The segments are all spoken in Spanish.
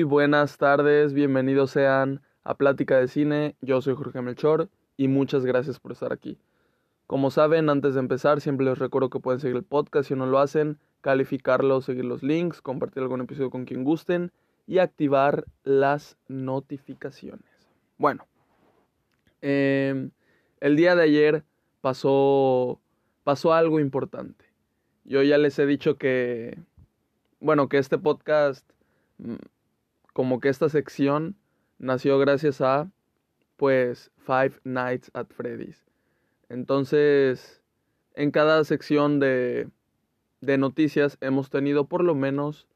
Buenas tardes, bienvenidos sean a Plática de Cine. Yo soy Jorge Melchor y muchas gracias por estar aquí. Como saben, antes de empezar, siempre les recuerdo que pueden seguir el podcast si no lo hacen, calificarlo, seguir los links, compartir algún episodio con quien gusten y activar las notificaciones. Bueno, em, el día de ayer pasó, pasó algo importante. Yo ya les he dicho que, bueno, que este podcast mm, como que esta sección nació gracias a, pues, Five Nights at Freddy's. Entonces, en cada sección de, de noticias hemos tenido por lo menos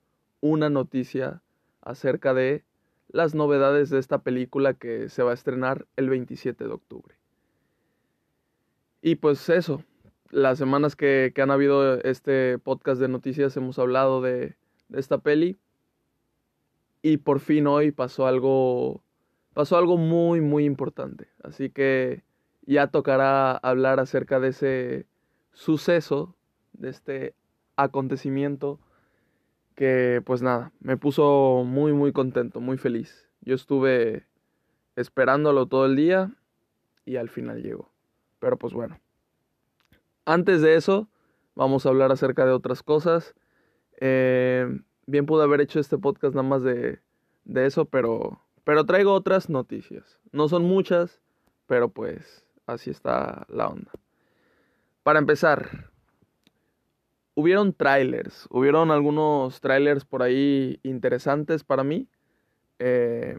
una noticia acerca de las novedades de esta película que se va a estrenar el 27 de octubre. Y pues eso, las semanas que, que han habido este podcast de noticias hemos hablado de, de esta peli y por fin hoy pasó algo pasó algo muy muy importante. Así que ya tocará hablar acerca de ese suceso de este acontecimiento que pues nada me puso muy muy contento muy feliz. Yo estuve esperándolo todo el día y al final llegó. Pero pues bueno. Antes de eso vamos a hablar acerca de otras cosas. Eh, bien pude haber hecho este podcast nada más de, de eso, pero, pero traigo otras noticias. No son muchas, pero pues así está la onda. Para empezar, hubieron trailers, hubieron algunos trailers por ahí interesantes para mí. Eh,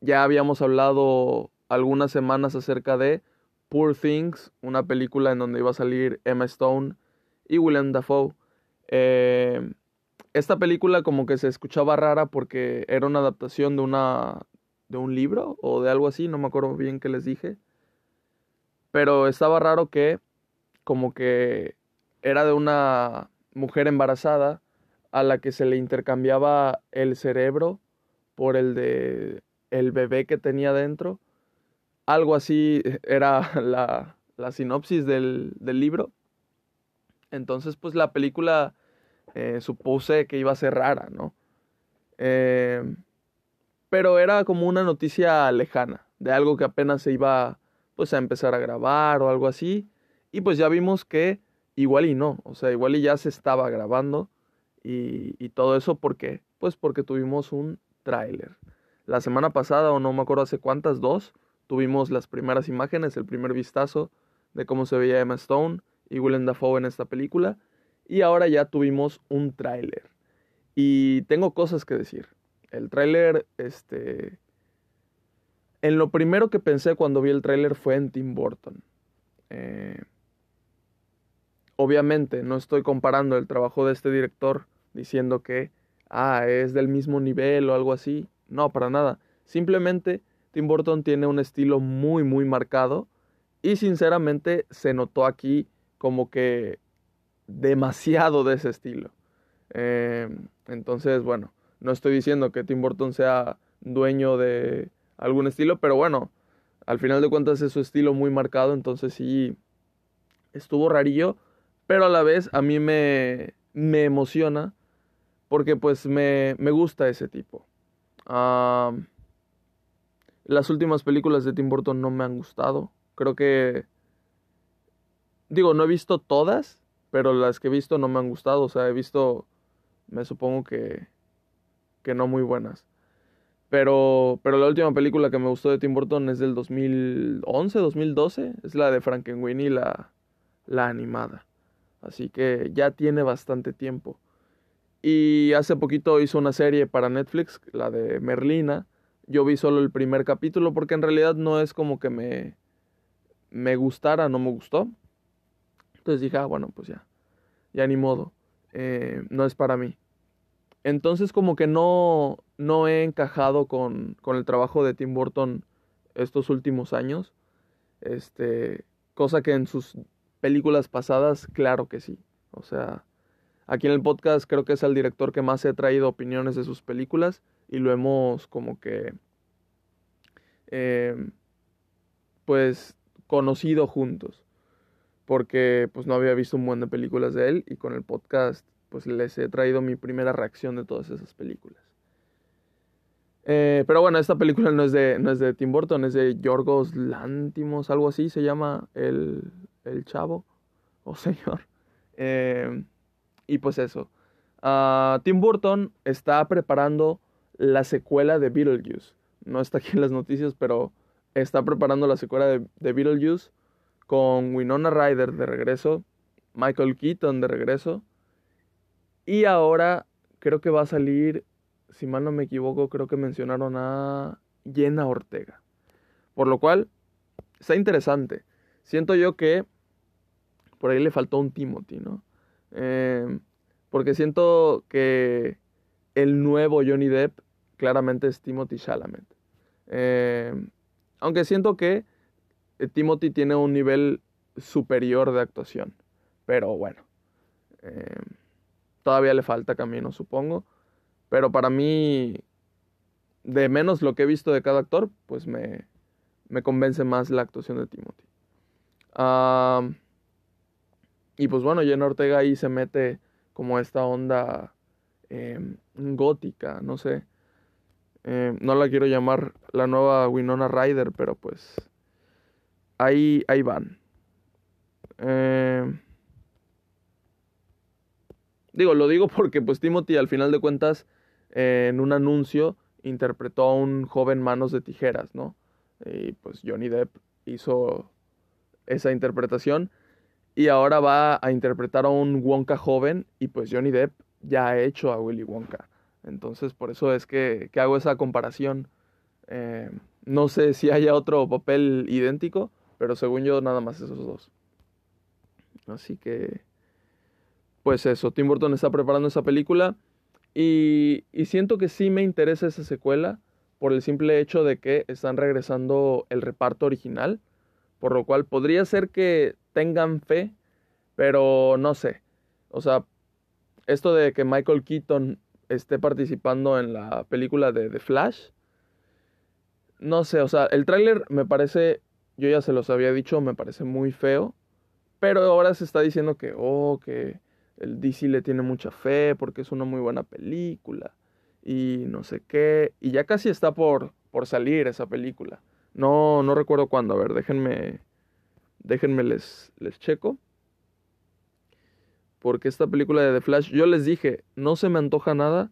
ya habíamos hablado algunas semanas acerca de Poor Things, una película en donde iba a salir Emma Stone y Willem Dafoe. Eh, esta película como que se escuchaba rara porque era una adaptación de una de un libro o de algo así, no me acuerdo bien qué les dije. Pero estaba raro que como que era de una mujer embarazada a la que se le intercambiaba el cerebro por el de el bebé que tenía dentro. Algo así era la, la sinopsis del, del libro. Entonces, pues la película eh, supuse que iba a ser rara, ¿no? Eh, pero era como una noticia lejana, de algo que apenas se iba pues a empezar a grabar o algo así. Y pues ya vimos que igual y no, o sea, igual y ya se estaba grabando y, todo eso porque, pues porque tuvimos un tráiler. La semana pasada, o no me acuerdo hace cuántas, dos, tuvimos las primeras imágenes, el primer vistazo de cómo se veía Emma Stone y Willem Dafoe en esta película. Y ahora ya tuvimos un tráiler. Y tengo cosas que decir. El tráiler, este... En lo primero que pensé cuando vi el tráiler fue en Tim Burton. Eh, obviamente no estoy comparando el trabajo de este director diciendo que, ah, es del mismo nivel o algo así. No, para nada. Simplemente Tim Burton tiene un estilo muy, muy marcado y sinceramente se notó aquí como que demasiado de ese estilo. Eh, entonces, bueno, no estoy diciendo que Tim Burton sea dueño de algún estilo, pero bueno, al final de cuentas es su estilo muy marcado, entonces sí, estuvo rarillo, pero a la vez a mí me, me emociona porque pues me, me gusta ese tipo. las últimas películas de Tim Burton no me han gustado, creo que... Digo, no he visto todas, pero las que he visto no me han gustado, o sea, he visto, me supongo que, que no muy buenas. Pero, pero la última película que me gustó de Tim Burton es del 2011, 2012, es la de Frankenweenie, la, la animada. Así que ya tiene bastante tiempo. Y hace poquito hizo una serie para Netflix, la de Merlina. Yo vi solo el primer capítulo porque en realidad no es como que me, me gustara, no me gustó. Entonces dije, ah, bueno, pues ya, ya ni modo, eh, no es para mí. Entonces como que no, no he encajado con, con el trabajo de Tim Burton estos últimos años. Este, cosa que en sus películas pasadas, claro que sí. O sea, aquí en el podcast creo que es el director que más he traído opiniones de sus películas y lo hemos como que, eh, pues, conocido juntos porque pues no había visto un buen de películas de él y con el podcast pues les he traído mi primera reacción de todas esas películas. Eh, pero bueno, esta película no es, de, no es de Tim Burton, es de Yorgos Lántimos, algo así se llama el, el chavo o señor. Eh, y pues eso. Ah, Tim Burton está preparando la secuela de Beetlejuice. No está aquí en las noticias, pero está preparando la secuela de, de Beetlejuice con Winona Ryder de regreso, Michael Keaton de regreso. Y ahora creo que va a salir, si mal no me equivoco, creo que mencionaron a Jenna Ortega. Por lo cual, está interesante. Siento yo que por ahí le faltó un Timothy, ¿no? Eh, porque siento que el nuevo Johnny Depp claramente es Timothy Chalamet. Eh, aunque siento que Timothy tiene un nivel superior de actuación. Pero bueno, eh, todavía le falta camino, supongo. Pero para mí, de menos lo que he visto de cada actor, pues me, me convence más la actuación de Timothy. y pues bueno, Jenna Ortega ahí se mete como esta onda em, gótica, no sé. Em, no la quiero llamar la nueva Winona Ryder, pero pues ahí, ahí van. Em, digo, lo digo porque pues Timothy al final de cuentas en un anuncio interpretó a un joven manos de tijeras, ¿no? Y pues Johnny Depp hizo esa interpretación y ahora va a interpretar a un Wonka joven y pues Johnny Depp ya ha hecho a Willy Wonka. Entonces por eso es que, hago esa comparación. Eh, no sé si haya otro papel idéntico, pero según yo nada más esos dos. Así que, pues eso, Tim Burton está preparando esa película y, y siento que sí me interesa esa secuela por el simple hecho de que están regresando el reparto original, por lo cual podría ser que tengan fe, pero no sé. O sea, esto de que Michael Keaton esté participando en la película de The Flash, no sé, o sea, el tráiler me parece, yo ya se los había dicho, me parece muy feo, pero ahora se está diciendo que, oh, que el DC le tiene mucha fe porque es una muy buena película y no sé qué, y ya casi está por, por salir esa película. No, no recuerdo cuándo, a ver, déjenme Déjenme les, les checo. Porque esta película de The Flash, yo les dije, no se me antoja nada.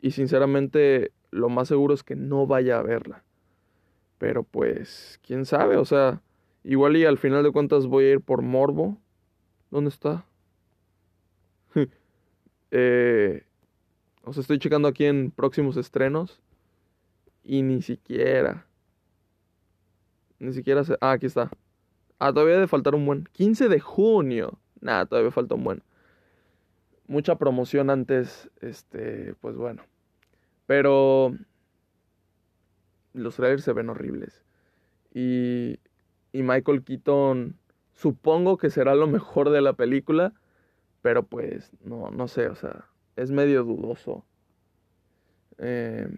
Y sinceramente, lo más seguro es que no vaya a verla. Pero pues, quién sabe, o sea, igual y al final de cuentas voy a ir por Morbo. ¿Dónde está? eh, o sea, estoy checando aquí en próximos estrenos. Y ni siquiera. Ni siquiera se... Ah, aquí está. Ah, todavía debe faltar un buen. 15 de junio. Nada, todavía falta un buen. Mucha promoción antes, este, pues bueno. Pero los trailers se ven horribles. Y, y Michael Keaton, supongo que será lo mejor de la película, pero pues no, no sé, o sea, es medio dudoso. Eh,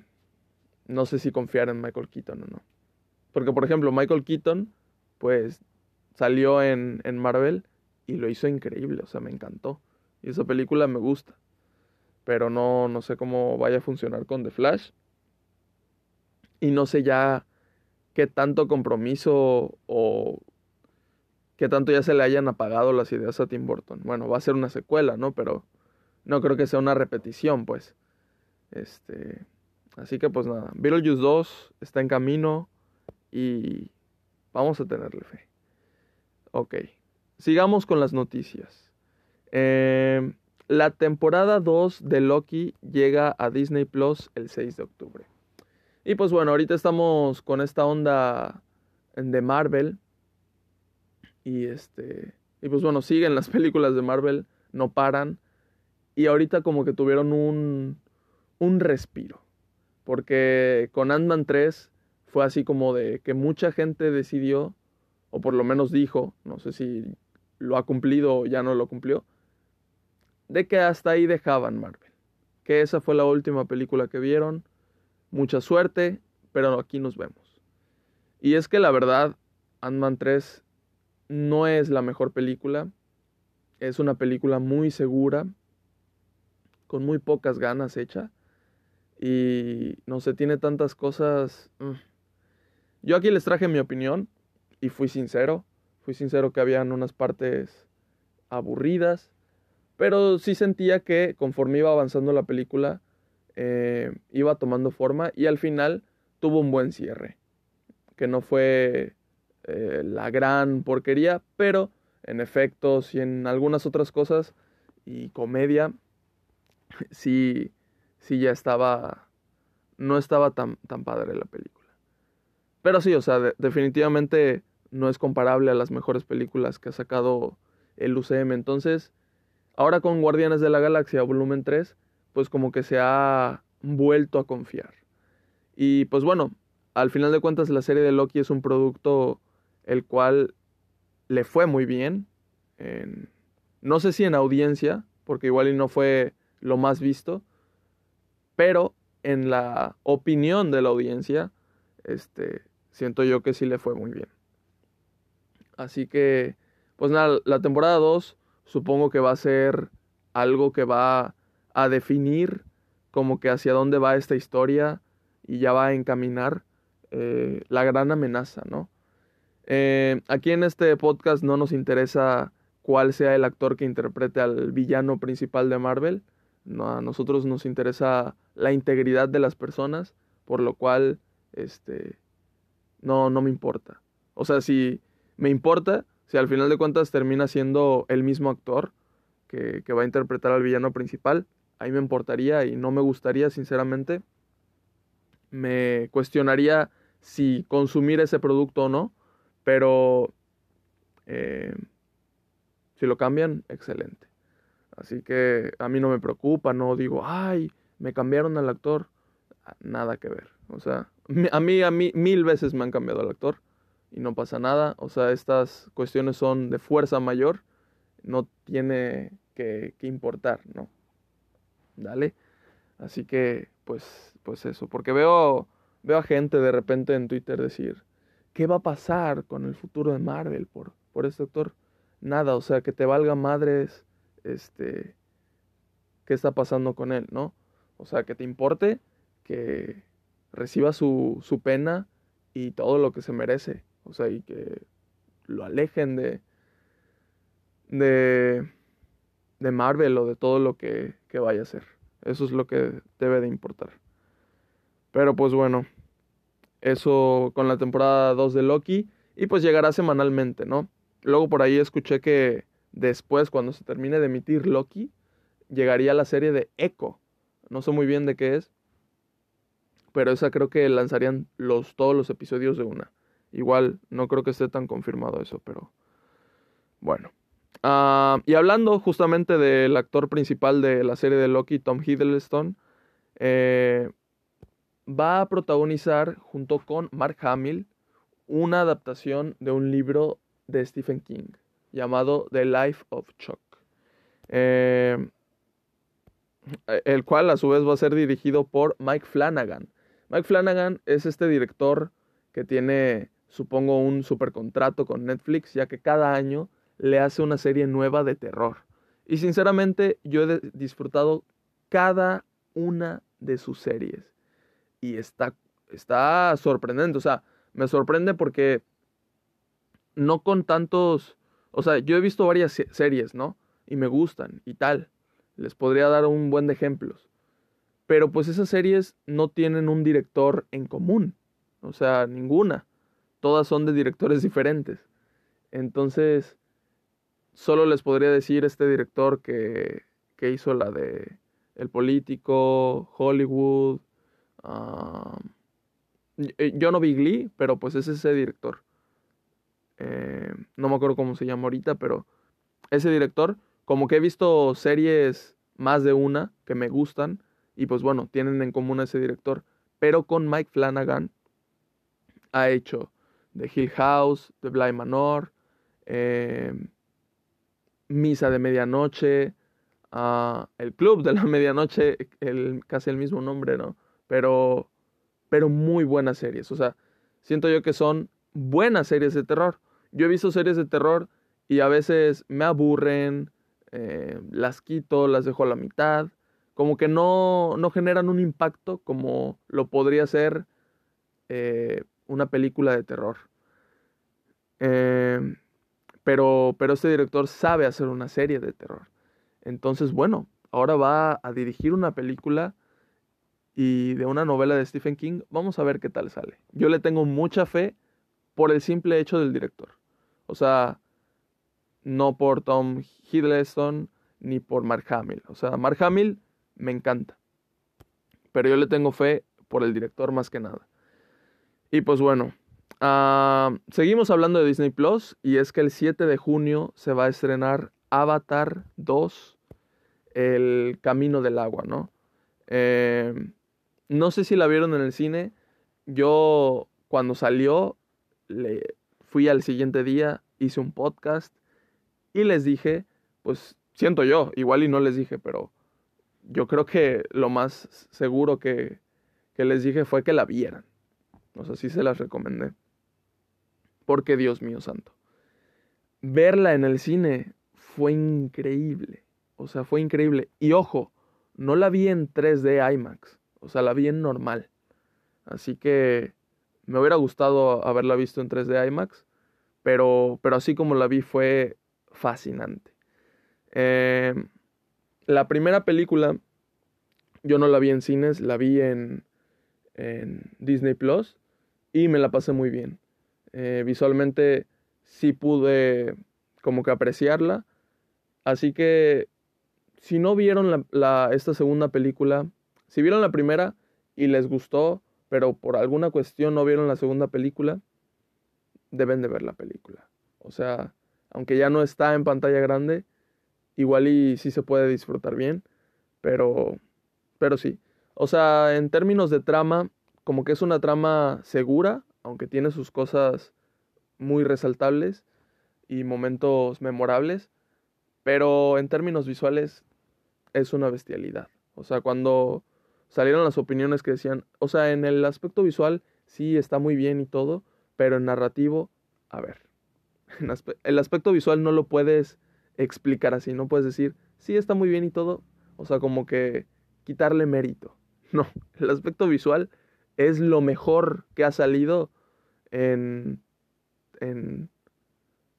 no sé si confiar en Michael Keaton o no. Porque, por ejemplo, Michael Keaton, pues salió en, en Marvel y lo hizo increíble, o sea, me encantó. Y esa película me gusta. Pero no, no sé cómo vaya a funcionar con The Flash. Y no sé ya qué tanto compromiso o qué tanto ya se le hayan apagado las ideas a Tim Burton. Bueno, va a ser una secuela, ¿no? Pero no creo que sea una repetición, pues. Este. Así que pues nada. Beetlejuice 2 está en camino y vamos a tenerle fe. Ok, sigamos con las noticias. Em, la temporada 2 de Loki llega a Disney Plus el 6 de octubre. Y pues bueno, ahorita estamos con esta onda de Marvel. Y este. Y pues bueno, siguen las películas de Marvel, no paran. Y ahorita como que tuvieron un, un respiro. Porque con Ant-Man 3 fue así como de que mucha gente decidió o por lo menos dijo, no sé si lo ha cumplido o ya no lo cumplió, de que hasta ahí dejaban Marvel. Que esa fue la última película que vieron. Mucha suerte, pero aquí nos vemos. Y es que la verdad, Ant-Man 3 no es la mejor película. Es una película muy segura, con muy pocas ganas hecha. Y no sé, tiene tantas cosas. Mm. Yo aquí les traje mi opinión y fui sincero. Fui sincero que habían unas partes aburridas. Pero sí sentía que conforme iba avanzando la película, eh, iba tomando forma y al final tuvo un buen cierre. Que no fue eh, la gran porquería, pero en efectos y en algunas otras cosas y comedia, sí, sí ya estaba, no estaba tan, tan padre la película. Pero sí, o sea, definitivamente no es comparable a las mejores películas que ha sacado el UCM. Entonces, ahora con Guardianes de la Galaxia volumen 3, pues como que se ha vuelto a confiar. Y pues bueno, al final de cuentas la serie de Loki es un producto el cual le fue muy bien. no sé si en audiencia, porque igual y no fue lo más visto, pero en la opinión de la audiencia, este, siento yo que sí le fue muy bien. Así que, pues nada, la temporada 2 supongo que va a ser algo que va a definir como que hacia dónde va esta historia y ya va a encaminar eh, la gran amenaza, ¿no? Eh, aquí en este podcast no nos interesa cuál sea el actor que interprete al villano principal de Marvel. A nosotros nos interesa la integridad de las personas, por lo cual, este, no, no me importa. O sea, si me importa si al final de cuentas termina siendo el mismo actor que, va a interpretar al villano principal. Ahí me importaría y no me gustaría, sinceramente. Me cuestionaría si consumir ese producto o no, pero eh, si lo cambian, excelente. Así que a mí no me preocupa, no digo, ay, me cambiaron al actor. Nada que ver. O sea, a mí, a mí, mil veces me han cambiado al actor y no pasa nada. O sea, estas cuestiones son de fuerza mayor, no tiene que, importar, ¿no? Dale. Así que, pues, pues eso, porque veo, veo a gente de repente en Twitter decir, ¿qué va a pasar con el futuro de Marvel por, por este actor? Nada, o sea, que te valga madres, este, qué está pasando con él, ¿no? O sea, que te importe, que reciba su, su pena y todo lo que se merece. O sea, y que lo alejen de, de, de Marvel o de todo lo que, que vaya a ser. Eso es lo que debe de importar. Pero pues bueno, eso con la temporada 2 de Loki. Y pues llegará semanalmente, ¿no? Luego por ahí escuché que después, cuando se termine de emitir Loki, llegaría la serie de Echo. No sé muy bien de qué es. Pero esa creo que lanzarían los, todos los episodios de una. Igual no creo que esté tan confirmado eso, pero bueno. Ah, y hablando justamente del actor principal de la serie de Loki, Tom Hiddleston, eh, va a protagonizar junto con Mark Hamill una adaptación de un libro de Stephen King llamado The Life of Chuck, eh, el cual a su vez va a ser dirigido por Mike Flanagan. Mike Flanagan es este director que tiene supongo, un super contrato con Netflix, ya que cada año le hace una serie nueva de terror. Y sinceramente yo he disfrutado cada una de sus series. Y está, está sorprendente, o sea, me sorprende porque no con tantos, o sea, yo he visto varias series, ¿no? Y me gustan y tal. Les podría dar un buen de ejemplos. Pero pues esas series no tienen un director en común. O sea, ninguna todas son de directores diferentes. Entonces, solo les podría decir este director que, que hizo la de El Político, Hollywood. yo no vi Glee, pero pues es ese director. Eh, no me acuerdo cómo se llama ahorita, pero ese director, como que he visto series más de una que me gustan, y pues bueno, tienen en común a ese director. Pero con Mike Flanagan ha hecho de Hill House, de Bly Manor, em, Misa de Medianoche, uh, El Club de la Medianoche, el, casi el mismo nombre, ¿no? Pero, pero muy buenas series. O sea, siento yo que son buenas series de terror. Yo he visto series de terror y a veces me aburren, eh, las quito, las dejo a la mitad. como que no, no generan un impacto como lo podría ser eh, una película de terror. Em, pero, pero este director sabe hacer una serie de terror. Entonces, bueno, ahora va a dirigir una película y de una novela de Stephen King. Vamos a ver qué tal sale. Yo le tengo mucha fe por el simple hecho del director. O sea, no por Tom Hiddleston ni por Mark Hamill. O sea, Mark Hamill me encanta. Pero yo le tengo fe por el director más que nada. Y pues bueno, ah, seguimos hablando de Disney Plus y es que el 7 de junio se va a estrenar Avatar 2, El Camino del Agua, ¿no? Em, no sé si la vieron en el cine. Yo cuando salió, le fui al siguiente día, hice un podcast y les dije, pues siento yo, igual y no les dije, pero yo creo que lo más seguro que, que les dije fue que la vieran. O sea, sí se las recomendé. Porque Dios mío santo. Verla en el cine fue increíble. O sea, fue increíble. Y ojo, no la vi en 3D IMAX. O sea, la vi en normal. Así que me hubiera gustado haberla visto en 3D IMAX. Pero, pero así como la vi fue fascinante. Eh, la primera película yo no la vi en cines, la vi en Disney Plus y me la pasé muy bien. Eh, visualmente sí pude como que apreciarla. Así que si no vieron la, esta segunda película, si vieron la primera y les gustó, pero por alguna cuestión no vieron la segunda película, deben de ver la película. O sea, aunque ya no está en pantalla grande, igual y sí se puede disfrutar bien, pero, pero sí. O sea, en términos de trama, como que es una trama segura, aunque tiene sus cosas muy resaltables y momentos memorables, pero en términos visuales es una bestialidad. O sea, cuando salieron las opiniones que decían, o sea, en el aspecto visual sí está muy bien y todo, pero en narrativo, a ver, el aspecto visual no lo puedes explicar así, no puedes decir, sí está muy bien y todo, o sea, como que quitarle mérito. No, el aspecto visual es lo mejor que ha salido en, en...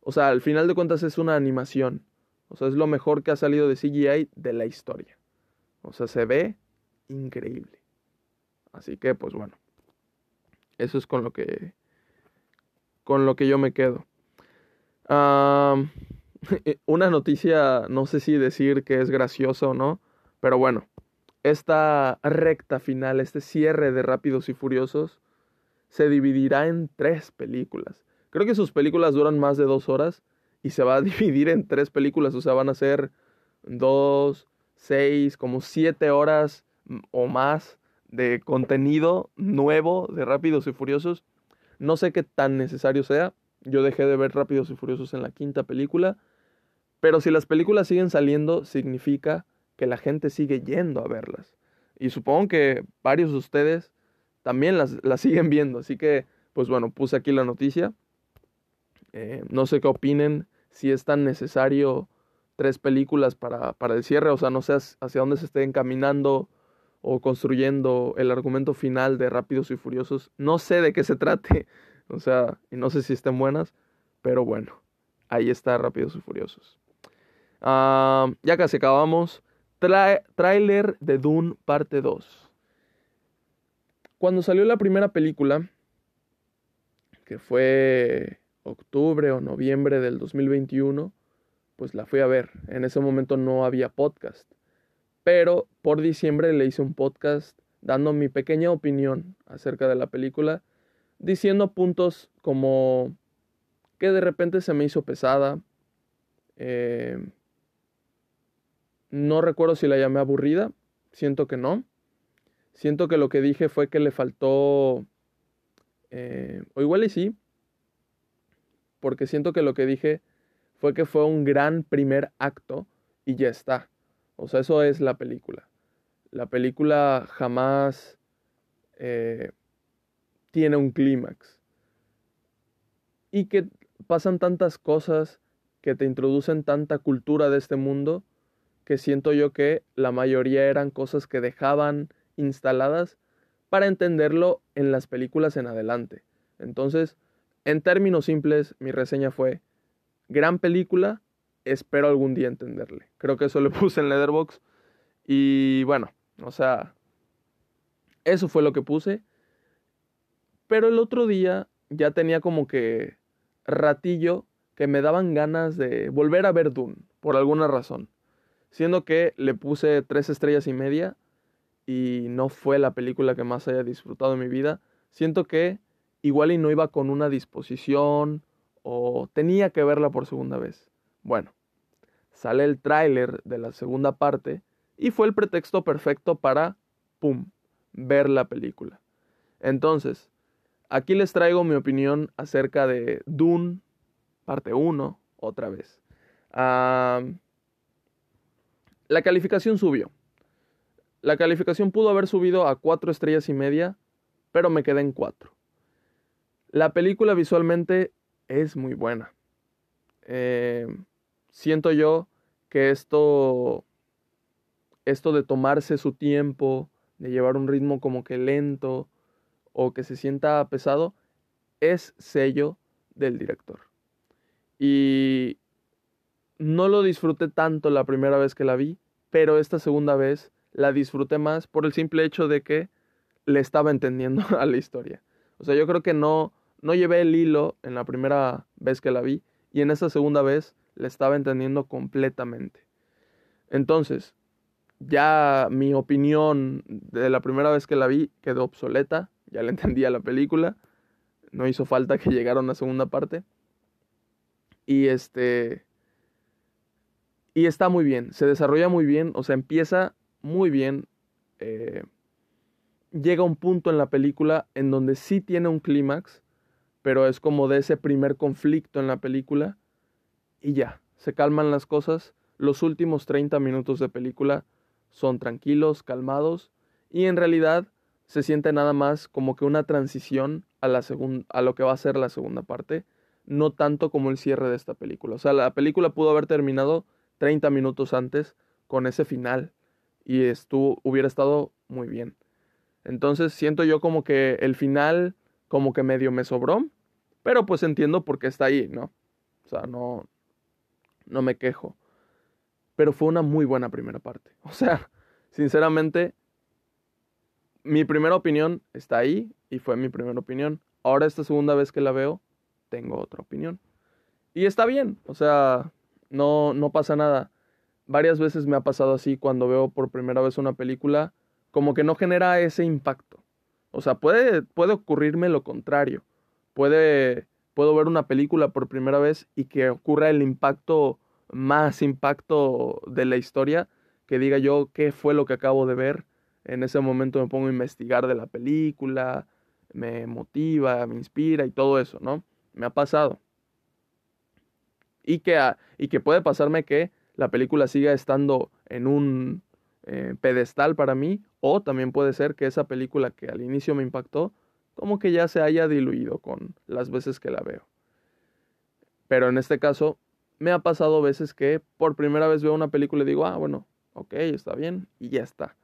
O sea, al final de cuentas es una animación. O sea, es lo mejor que ha salido de CGI de la historia. O sea, se ve increíble. Así que, pues bueno. Eso es con lo que. Con lo que yo me quedo. una noticia, no sé si decir que es graciosa o no. Pero bueno. Esta recta final, este cierre de Rápidos y Furiosos, se dividirá en tres películas. Creo que sus películas duran más de dos horas y se va a dividir en tres películas, o sea, van a ser dos, seis, como siete horas o más de contenido nuevo de Rápidos y Furiosos. No sé qué tan necesario sea. Yo dejé de ver Rápidos y Furiosos en la quinta película. Pero si las películas siguen saliendo, significa que la gente sigue yendo a verlas. Y supongo que varios de ustedes también las, siguen viendo. Así que, pues bueno, puse aquí la noticia. Eh, no sé qué opinen, si es tan necesario tres películas para, para el cierre, o sea, no sé hacia dónde se esté encaminando o construyendo el argumento final de Rápidos y Furiosos. No sé de qué se trate, o sea, y no sé si estén buenas, pero bueno, ahí está Rápidos y Furiosos. Ah, ya casi acabamos. Tra tráiler de Dune parte 2. Cuando salió la primera película, que fue octubre o noviembre del 2021, pues la fui a ver. En ese momento no había podcast. Pero por diciembre le hice un podcast dando mi pequeña opinión acerca de la película, diciendo puntos como que de repente se me hizo pesada, eh, no recuerdo si la llamé aburrida, siento que no. Siento que lo que dije fue que le faltó, eh, o igual y sí, porque siento que lo que dije fue que fue un gran primer acto y ya está. O sea, eso es la película. La película jamás eh, tiene un clímax. Y que pasan tantas cosas que te introducen tanta cultura de este mundo que siento yo que la mayoría eran cosas que dejaban instaladas para entenderlo en las películas en adelante. Entonces, en términos simples, mi reseña fue, gran película, espero algún día entenderle. Creo que eso le puse en Leatherbox. Y bueno, o sea, eso fue lo que puse. Pero el otro día ya tenía como que ratillo que me daban ganas de volver a ver Dune, por alguna razón. Siendo que le puse tres estrellas y media y no fue la película que más haya disfrutado en mi vida. Siento que igual y no iba con una disposición o tenía que verla por segunda vez. Bueno, sale el tráiler de la segunda parte y fue el pretexto perfecto para, ¡pum!, ver la película. Entonces, aquí les traigo mi opinión acerca de Dune, parte 1, otra vez. La calificación subió. La calificación pudo haber subido a 4 estrellas y media, pero me quedé en 4. La película visualmente es muy buena. Eh, siento yo que esto, esto de tomarse su tiempo, de llevar un ritmo como que lento o que se sienta pesado, es sello del director. Y no lo disfruté tanto la primera vez que la vi, pero esta segunda vez la disfruté más por el simple hecho de que le estaba entendiendo a la historia. O sea, yo creo que no, no llevé el hilo en la primera vez que la vi y en esta segunda vez le estaba entendiendo completamente. Entonces, ya mi opinión de la primera vez que la vi quedó obsoleta, ya le entendía la película, no hizo falta que llegara una segunda parte. Y este... Y está muy bien, se desarrolla muy bien, o sea, empieza muy bien. Eh, llega un punto en la película en donde sí tiene un clímax, pero es como de ese primer conflicto en la película y ya, se calman las cosas. Los últimos 30 minutos de película son tranquilos, calmados y en realidad se siente nada más como que una transición a, la a lo que va a ser la segunda parte, no tanto como el cierre de esta película. O sea, la película pudo haber terminado 30 minutos antes con ese final y estuvo, hubiera estado muy bien. Entonces siento yo como que el final como que medio me sobró, pero pues entiendo por qué está ahí, ¿no? O sea, no, no me quejo. Pero fue una muy buena primera parte. O sea, sinceramente, mi primera opinión está ahí y fue mi primera opinión. Ahora esta segunda vez que la veo, tengo otra opinión. Y está bien, o sea, no, no pasa nada varias veces me ha pasado así cuando veo por primera vez una película, como que no genera ese impacto. O sea, puede, puede ocurrirme lo contrario. Puede, puedo ver una película por primera vez y que ocurra el impacto, más impacto de la historia, que diga yo qué fue lo que acabo de ver. En ese momento me pongo a investigar de la película, me motiva, me inspira y todo eso, ¿no? Me ha pasado. Y que, y que puede pasarme que la película siga estando en un eh, pedestal para mí, o también puede ser que esa película que al inicio me impactó, como que ya se haya diluido con las veces que la veo. Pero en este caso, me ha pasado veces que por primera vez veo una película y digo, ah, bueno, ok, está bien, y ya está.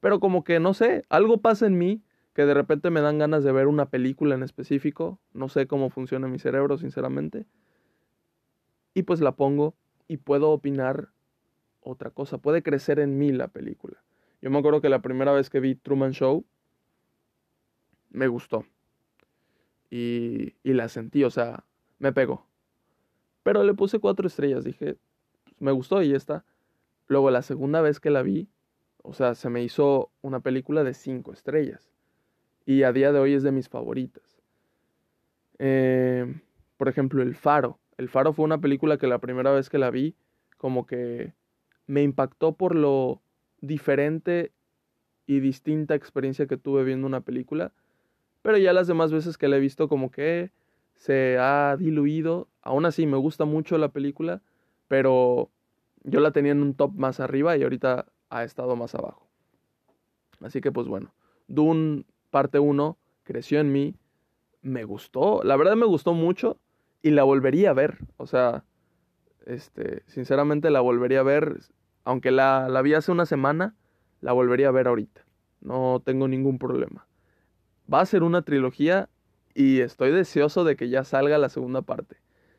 Pero como que no sé, algo pasa en mí que de repente me dan ganas de ver una película en específico, no sé cómo funciona mi cerebro, sinceramente, y pues la pongo y puedo opinar otra cosa. Puede crecer en mí la película. Yo me acuerdo que la primera vez que vi Truman Show, me gustó. Y, y la sentí, o sea, me pegó. Pero le puse cuatro estrellas, dije, me gustó y ya está. Luego la segunda vez que la vi, o sea, se me hizo una película de cinco estrellas. Y a día de hoy es de mis favoritas. Eh, por ejemplo, El Faro. El Faro fue una película que la primera vez que la vi, como que me impactó por lo diferente y distinta experiencia que tuve viendo una película. Pero ya las demás veces que la he visto como que se ha diluido. Aún así me gusta mucho la película, pero yo la tenía en un top más arriba y ahorita ha estado más abajo. Así que pues bueno, Dune parte 1 creció en mí, me gustó, la verdad me gustó mucho y la volvería a ver. O sea, este, sinceramente la volvería a ver aunque la, la vi hace una semana, la volvería a ver ahorita. No tengo ningún problema. Va a ser una trilogía y estoy deseoso de que ya salga la segunda parte.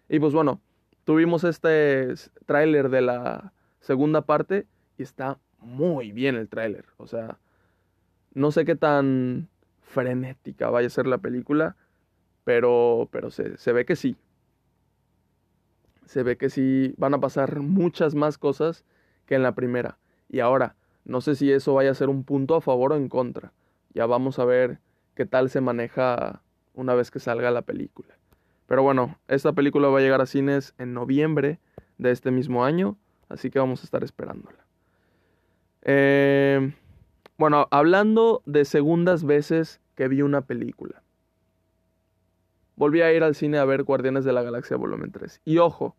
Y pues bueno, tuvimos este tráiler de la segunda parte y está muy bien el tráiler. O sea, no sé qué tan frenética vaya a ser la película, pero, pero se, se ve que sí. Se ve que sí van a pasar muchas más cosas que en la primera. Y ahora, no sé si eso vaya a ser un punto a favor o en contra. Ya vamos a ver qué tal se maneja una vez que salga la película. Pero bueno, esta película va a llegar a cines en noviembre de este mismo año, así que vamos a estar esperándola. Eh, bueno, hablando de segundas veces que vi una película. Volví a ir al cine a ver Guardianes de la Galaxia Volumen 3. Y ojo,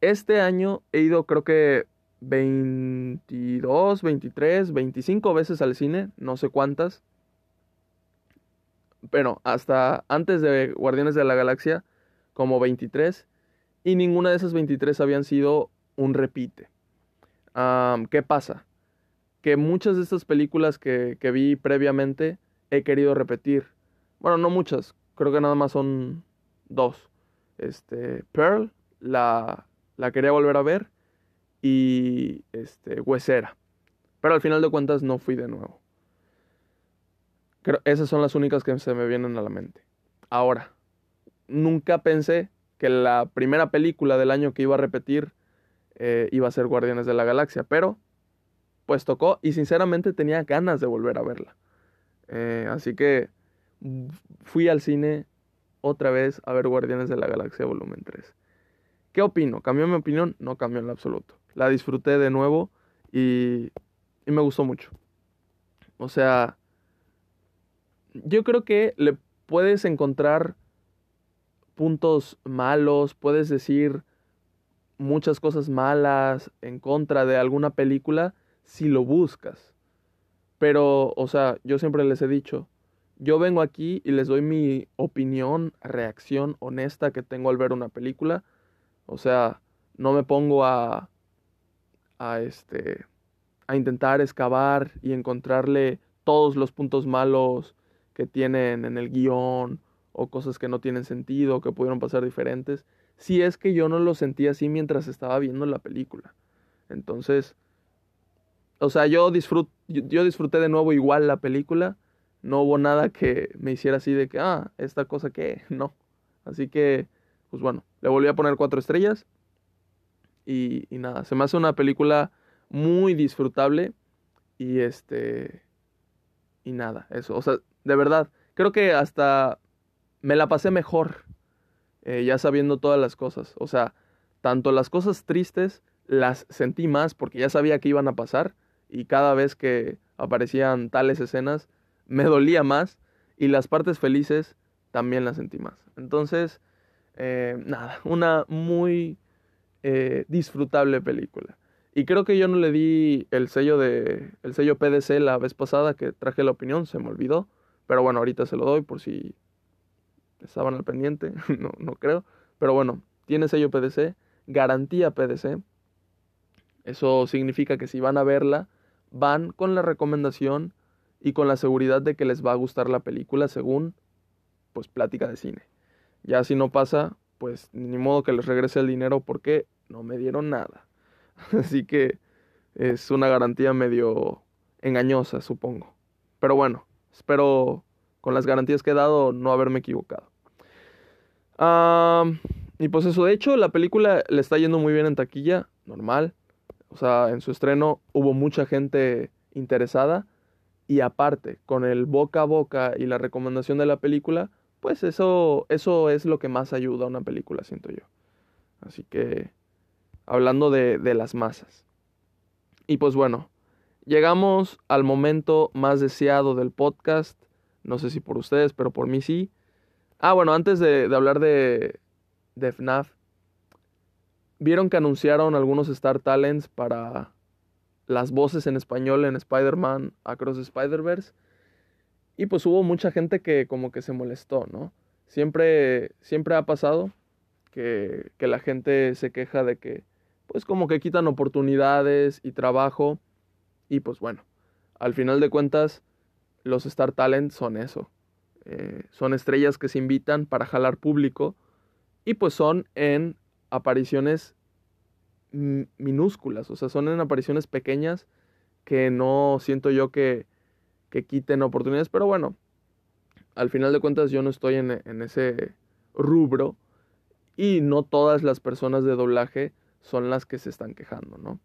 este año he ido creo que 22, 23, 25 veces al cine, no sé cuántas. Pero hasta antes de Guardianes de la Galaxia, como 23. Y ninguna de esas 23 habían sido un repite. ¿Qué pasa? Que muchas de estas películas que, que vi previamente he querido repetir. Bueno, no muchas, creo que nada más son dos. Este, Pearl, la, la quería volver a ver, y este, Huesera. Pero al final de cuentas no fui de nuevo. Esas son las únicas que se me vienen a la mente. Ahora, nunca pensé que la primera película del año que iba a repetir eh, iba a ser Guardianes de la Galaxia, pero pues tocó y sinceramente tenía ganas de volver a verla. Eh, así que fui al cine otra vez a ver Guardianes de la Galaxia volumen 3. ¿Qué opino? ¿Cambió mi opinión? No cambió en absoluto. La disfruté de nuevo y, y me gustó mucho. O sea, yo creo que le puedes encontrar puntos malos, puedes decir muchas cosas malas en contra de alguna película si lo buscas. Pero, o sea, yo siempre les he dicho, yo vengo aquí y les doy mi opinión, reacción honesta que tengo al ver una película. O sea, no me pongo a a este a intentar excavar y encontrarle todos los puntos malos que tienen en el guion o cosas que no tienen sentido, que pudieron pasar diferentes, si es que yo no lo sentí así mientras estaba viendo la película. Entonces, o sea, yo, yo disfruté de nuevo igual la película, no hubo nada que me hiciera así de que, ah, esta cosa que, no. Así que, pues bueno, le volví a poner cuatro estrellas. Y, y, nada, se me hace una película muy disfrutable. Y este. Y nada, eso. O sea, de verdad, creo que hasta me la pasé mejor. Eh, ya sabiendo todas las cosas. O sea, tanto las cosas tristes las sentí más porque ya sabía que iban a pasar. Y cada vez que aparecían tales escenas, me dolía más. Y las partes felices también las sentí más. Entonces, eh, nada, una muy eh, disfrutable película. Y creo que yo no le di el sello de el sello PDC la vez pasada que traje la opinión, se me olvidó, pero bueno, ahorita se lo doy por si estaban al pendiente, no, no creo, pero bueno, tiene sello PDC, garantía PDC. Eso significa que si van a verla, van con la recomendación y con la seguridad de que les va a gustar la película según pues plática de cine. Ya si no pasa, pues ni modo que les regrese el dinero porque no me dieron nada. Así que es una garantía medio engañosa, supongo. Pero bueno, espero con las garantías que he dado no haberme equivocado. y pues eso, de hecho, la película le está yendo muy bien en taquilla, normal. O sea, en su estreno hubo mucha gente interesada. Y aparte, con el boca a boca y la recomendación de la película, pues eso, eso es lo que más ayuda a una película, siento yo. Así que, hablando de, de las masas. Y pues bueno, llegamos al momento más deseado del podcast. No sé si por ustedes, pero por mí sí. Ah, bueno, antes de, de hablar de, de FNAF, vieron que anunciaron algunos Star Talents para las voces en español en Spider-Man Across Spider-Verse. Y pues hubo mucha gente que como que se molestó, ¿no? Siempre, siempre ha pasado que, que la gente se queja de que pues como que quitan oportunidades y trabajo. Y pues bueno, al final de cuentas, los Star Talent son eso. Eh, son estrellas que se invitan para jalar público y pues son en apariciones minúsculas, o sea, son en apariciones pequeñas que no siento yo que, que quiten oportunidades, pero bueno, al final de cuentas yo no estoy en, en ese rubro y no todas las personas de doblaje son las que se están quejando, ¿no?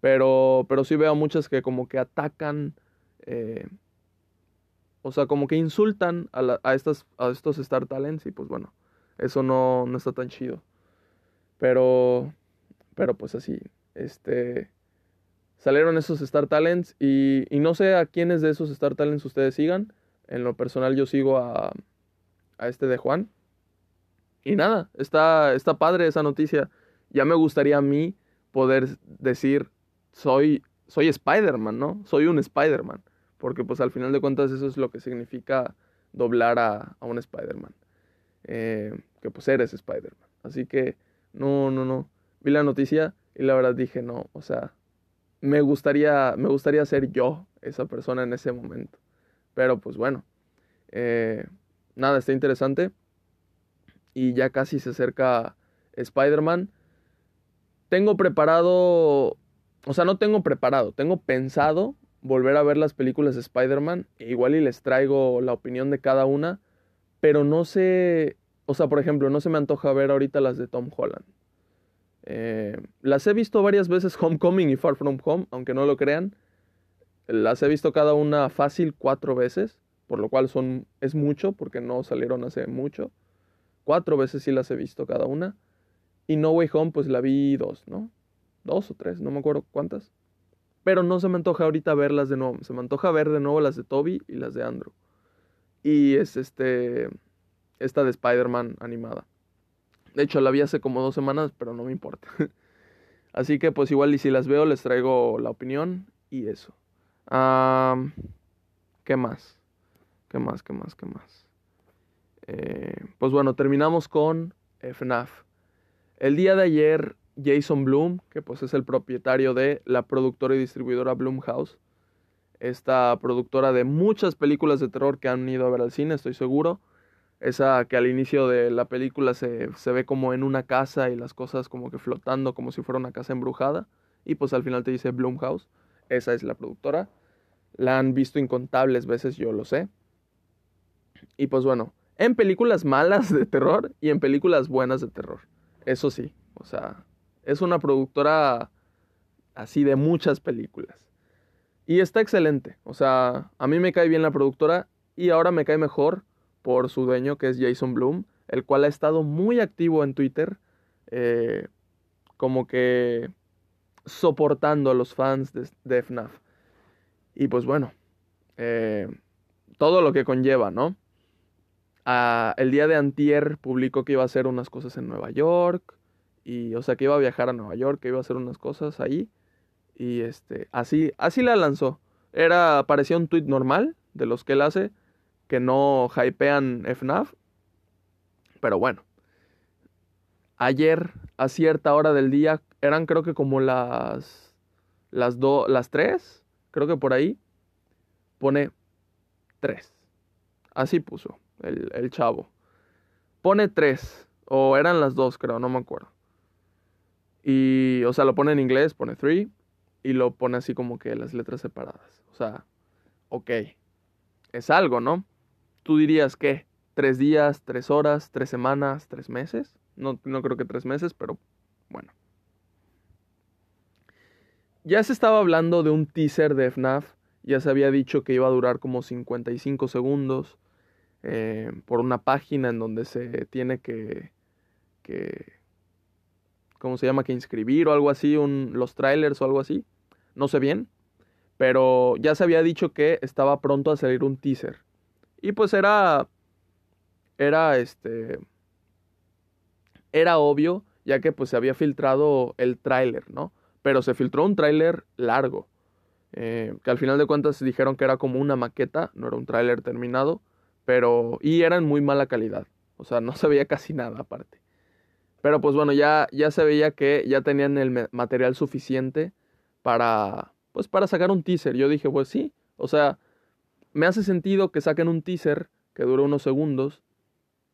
Pero, pero sí veo muchas que como que atacan, eh, o sea, como que insultan a, a, estas, a estos Star Talents y pues bueno, eso no, no está tan chido. Pero, pero pues así, este, salieron esos Star Talents y, y no sé a quiénes de esos Star Talents ustedes sigan. En lo personal yo sigo a, a este de Juan. Y nada, está, está padre esa noticia. Ya me gustaría a mí poder decir, soy, soy Spider-Man, ¿no? Soy un Spider-Man. Porque pues al final de cuentas eso es lo que significa doblar a, a un Spider-Man. Eh, que pues eres Spider-Man. Así que, no, no, no. Vi la noticia y la verdad dije, no, o sea, me gustaría, me gustaría ser yo esa persona en ese momento. Pero pues bueno, eh, nada, está interesante y ya casi se acerca Spider-Man. Tengo preparado, o sea, no tengo preparado, tengo pensado volver a ver las películas de Spider-Man. Igual y les traigo la opinión de cada una, pero no sé, o sea, por ejemplo, no se me antoja ver ahorita las de Tom Holland. Eh, las he visto varias veces Homecoming y Far From Home, aunque no lo crean. Las he visto cada una fácil cuatro veces, por lo cual son, es mucho, porque no salieron hace mucho. Cuatro veces sí las he visto cada una. Y No Way Home, pues la vi dos, ¿no? Dos o tres, no me acuerdo cuántas. Pero no se me antoja ahorita verlas de nuevo. Se me antoja ver de nuevo las de Toby y las de Andrew. Y es este. Esta de Spider-Man animada. De hecho, la vi hace como dos semanas, pero no me importa. Así que, pues igual, y si las veo, les traigo la opinión y eso. ¿Qué más? ¿Qué más? ¿Qué más? ¿Qué más? Eh, pues bueno, terminamos con FNAF. El día de ayer, Jason Bloom, que pues es el propietario de la productora y distribuidora Bloomhouse, esta productora de muchas películas de terror que han ido a ver al cine, estoy seguro. Esa que al inicio de la película se, se ve como en una casa y las cosas como que flotando como si fuera una casa embrujada. Y pues al final te dice Bloomhouse. Esa es la productora. La han visto incontables veces, yo lo sé. Y pues bueno, en películas malas de terror y en películas buenas de terror. Eso sí, o sea, es una productora así de muchas películas. Y está excelente, o sea, a mí me cae bien la productora y ahora me cae mejor por su dueño que es Jason Bloom, el cual ha estado muy activo en Twitter, eh, como que soportando a los fans de, FNAF. Y pues bueno, eh, todo lo que conlleva, ¿no? el día de antier publicó que iba a hacer unas cosas en Nueva York. Y, o sea, que iba a viajar a Nueva York, que iba a hacer unas cosas ahí. Y este, así, así la lanzó. Era, parecía un tweet normal de los que él hace, que no hypean FNAF. Pero bueno. Ayer, a cierta hora del día, eran creo que como las, las, do, las 3, creo que por ahí, pone 3. Así puso el, chavo. Pone tres, o eran las dos, creo, no me acuerdo. Y, o sea, lo pone en inglés, pone three, y lo pone así como que las letras separadas. O sea, ok, es algo, ¿no? Tú dirías que tres días, tres horas, tres semanas, tres meses. No, no creo que tres meses, pero bueno. Ya se estaba hablando de un teaser de FNAF. Ya se había dicho que iba a durar como 55 segundos. Eh, por una página en donde se tiene que, que, ¿cómo se llama? Que inscribir o algo así, un, los trailers o algo así. No sé bien, pero ya se había dicho que estaba pronto a salir un teaser. Y pues era, era este, era obvio, ya que pues se había filtrado el tráiler, ¿no? Pero se filtró un tráiler largo, eh, que al final de cuentas dijeron que era como una maqueta, no era un tráiler terminado pero y eran muy mala calidad, o sea, no se veía casi nada aparte. Pero pues bueno, ya, ya se veía que ya tenían el material suficiente para, pues para sacar un teaser. Yo dije, pues sí, o sea, me hace sentido que saquen un teaser que dure unos segundos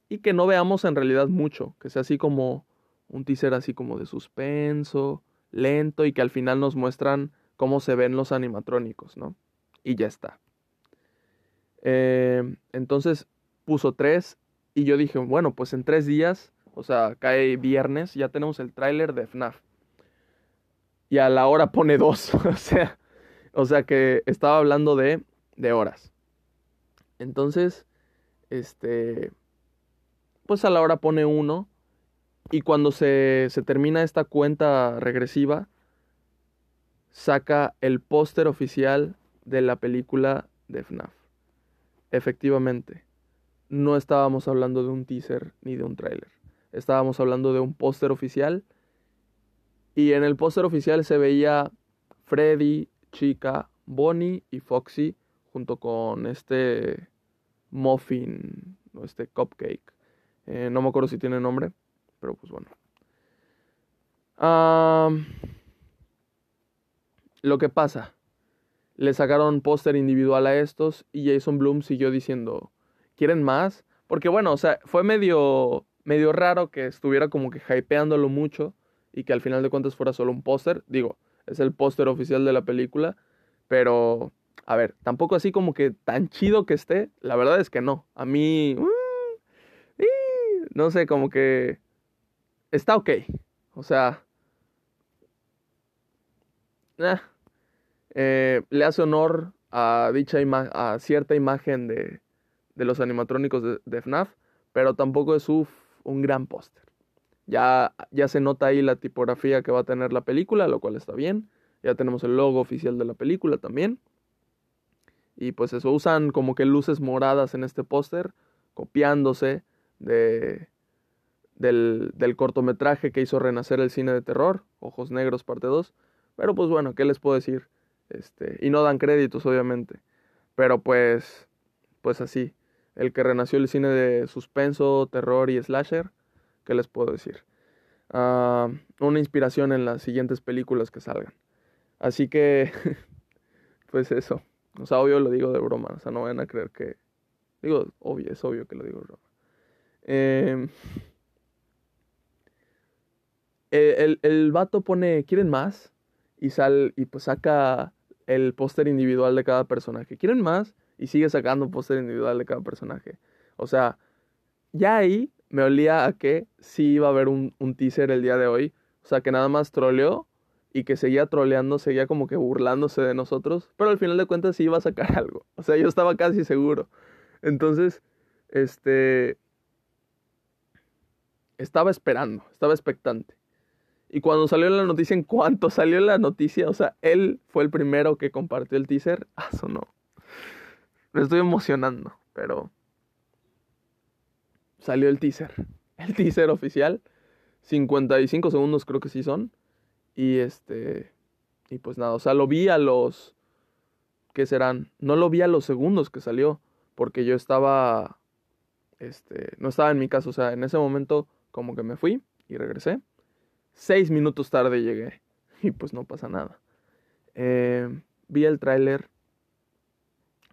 y que no veamos en realidad mucho, que sea así como un teaser así como de suspenso, lento y que al final nos muestran cómo se ven los animatrónicos, ¿no? Y ya está. Eh, entonces puso tres y yo dije, bueno, pues en tres días, o sea, cae viernes, ya tenemos el tráiler de FNAF. Y a la hora pone dos, o sea, o sea que estaba hablando de, de horas. Entonces, este, pues a la hora pone uno y cuando se, se termina esta cuenta regresiva, saca el póster oficial de la película de FNAF. Efectivamente, no estábamos hablando de un teaser ni de un tráiler. Estábamos hablando de un póster oficial. Y en el póster oficial se veía Freddy, Chica, Bonnie y Foxy junto con este muffin o este cupcake. Eh, no me acuerdo si tiene nombre. Pero pues bueno. lo que pasa. Le sacaron póster individual a estos y Jason Bloom siguió diciendo, ¿quieren más? Porque bueno, o sea, fue medio, medio raro que estuviera como que hypeándolo mucho y que al final de cuentas fuera solo un póster. Digo, es el póster oficial de la película, pero a ver, tampoco así como que tan chido que esté. La verdad es que no. A mí, uh, no sé, como que está ok. O sea, eh, le hace honor a dicha a cierta imagen de, de los animatrónicos de, FNAF, pero tampoco es un gran póster. Ya, ya se nota ahí la tipografía que va a tener la película, lo cual está bien. Ya tenemos el logo oficial de la película también. Y pues eso, usan como que luces moradas en este póster, copiándose de, del, cortometraje que hizo renacer el cine de terror, Ojos Negros parte 2. Pero pues bueno, ¿qué les puedo decir? Este, y no dan créditos, obviamente. Pero pues, pues así. El que renació el cine de suspenso, terror y slasher, ¿qué les puedo decir? Ah, una inspiración en las siguientes películas que salgan. Así que, pues eso. O sea, obvio lo digo de broma. O sea, no van a creer que... Digo, obvio, es obvio que lo digo de broma. Eh, el, el, vato pone, ¿quieren más? Y, sal, y pues saca el póster individual de cada personaje. ¿Quieren más? Y sigue sacando póster individual de cada personaje. O sea, ya ahí me olía a que sí iba a haber un, un teaser el día de hoy. O sea, que nada más troleó y que seguía troleando, seguía como que burlándose de nosotros. Pero al final de cuentas sí iba a sacar algo. O sea, yo estaba casi seguro. Entonces, este... Estaba esperando, estaba expectante. Y cuando salió la noticia, en cuanto salió la noticia, o sea, él fue el primero que compartió el teaser. Ah, eso no. Me estoy emocionando, pero salió el teaser. El teaser oficial. 55 segundos creo que sí son. Y este. Y pues nada, o sea, lo vi a los. ¿Qué serán? No lo vi a los segundos que salió. Porque yo estaba. Este. No estaba en mi casa. O sea, en ese momento, como que me fui y regresé. Seis minutos tarde llegué y pues no pasa nada. Eh, vi el tráiler.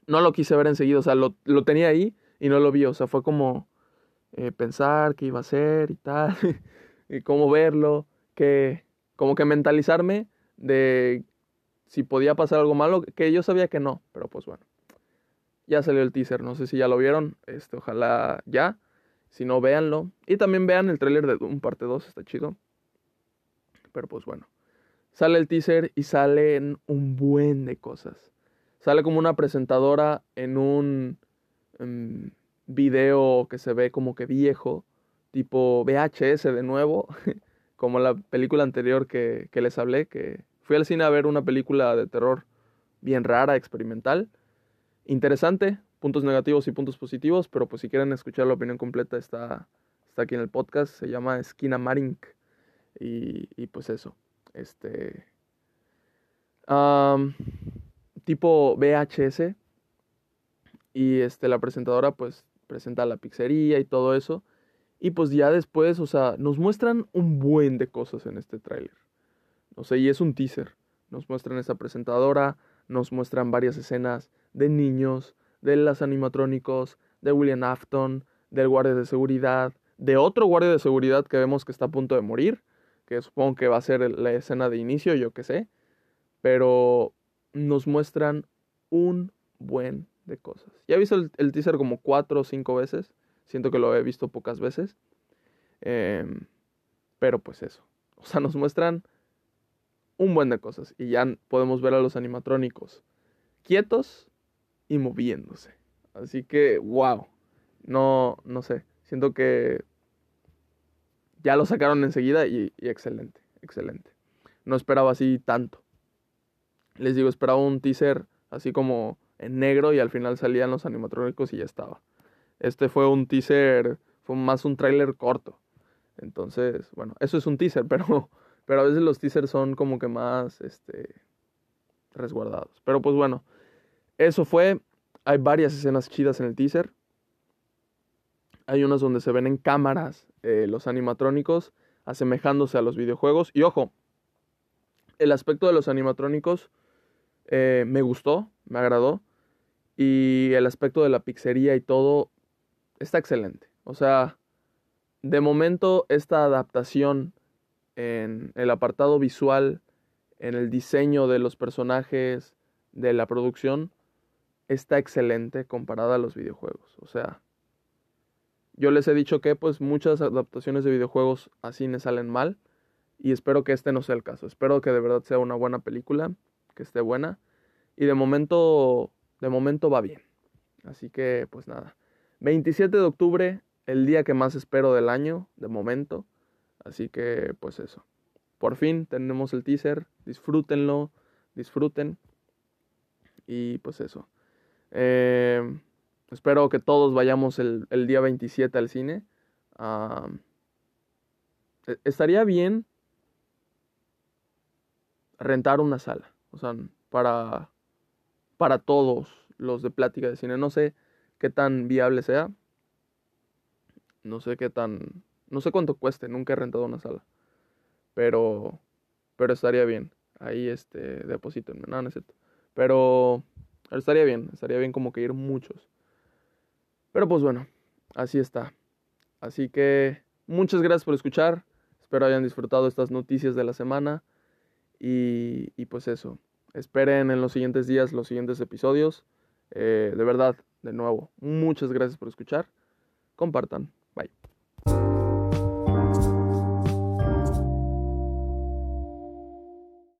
No lo quise ver enseguida, o sea, lo, tenía ahí y no lo vi, o sea, fue como eh, pensar qué iba a ser y tal, y cómo verlo, que como que mentalizarme de si podía pasar algo malo, que yo sabía que no, pero pues bueno. Ya salió el teaser, no sé si ya lo vieron, este, ojalá ya, si no, véanlo. Y también vean el tráiler de Doom parte 2, está chido. Pero pues bueno. Sale el teaser y salen un buen de cosas. Sale como una presentadora en un em, video que se ve como que viejo, tipo VHS de nuevo, como la película anterior que, que les hablé, que fui al cine a ver una película de terror bien rara, experimental. Interesante, puntos negativos y puntos positivos, pero pues si quieren escuchar la opinión completa está, está aquí en el podcast, se llama Esquina Marink. Y, pues eso. Este. tipo VHS. Y este, la presentadora pues presenta la pizzería y todo eso. Y pues ya después, o sea, nos muestran un buen de cosas en este tráiler. No sé, y es un teaser. Nos muestran esa presentadora, nos muestran varias escenas de niños, de las animatrónicos, de William Afton, del guardia de seguridad, de otro guardia de seguridad que vemos que está a punto de morir, que supongo que va a ser la escena de inicio, yo qué sé, pero nos muestran un buen de cosas. Ya he visto el, teaser como cuatro o cinco veces, siento que lo he visto pocas veces, em, pero pues eso, o sea, nos muestran un buen de cosas y ya podemos ver a los animatrónicos quietos y moviéndose. Así que, wow, no, no sé, siento que ya lo sacaron enseguida y, excelente, excelente. No esperaba así tanto. Les digo, esperaba un teaser así como en negro y al final salían los animatrónicos y ya estaba. Este fue un teaser, fue más un tráiler corto. Entonces, bueno, eso es un teaser, pero, pero a veces los teasers son como que más este, resguardados. Pero pues bueno, eso fue. Hay varias escenas chidas en el teaser. Hay unas donde se ven en cámaras eh, los animatrónicos asemejándose a los videojuegos. Y ojo, el aspecto de los animatrónicos eh, me gustó, me agradó. Y el aspecto de la pizzería y todo está excelente. O sea, de momento esta adaptación en el apartado visual, en el diseño de los personajes, de la producción, está excelente comparada a los videojuegos. O sea, yo les he dicho que pues muchas adaptaciones de videojuegos a cine salen mal y espero que este no sea el caso. Espero que de verdad sea una buena película, que esté buena y de momento de momento va bien. Así que pues nada. 27 de octubre, el día que más espero del año, de momento. Así que pues eso. Por fin tenemos el teaser, disfrútenlo, disfruten. Y pues eso. Eh, Espero que todos vayamos el, día 27 al cine. E, estaría bien rentar una sala. O sea, para, para todos los de plática de cine. No sé qué tan viable sea. No sé qué tan... No sé cuánto cueste. Nunca he rentado una sala. Pero... Pero estaría bien. Ahí, este, deposítenme. No, no es cierto. Pero... Estaría bien. Estaría bien como que ir muchos. Pero pues bueno, así está. Así que muchas gracias por escuchar. Espero hayan disfrutado estas noticias de la semana. Y, y pues eso. Esperen en los siguientes días los siguientes episodios. Eh, de verdad, de nuevo, muchas gracias por escuchar. Compartan.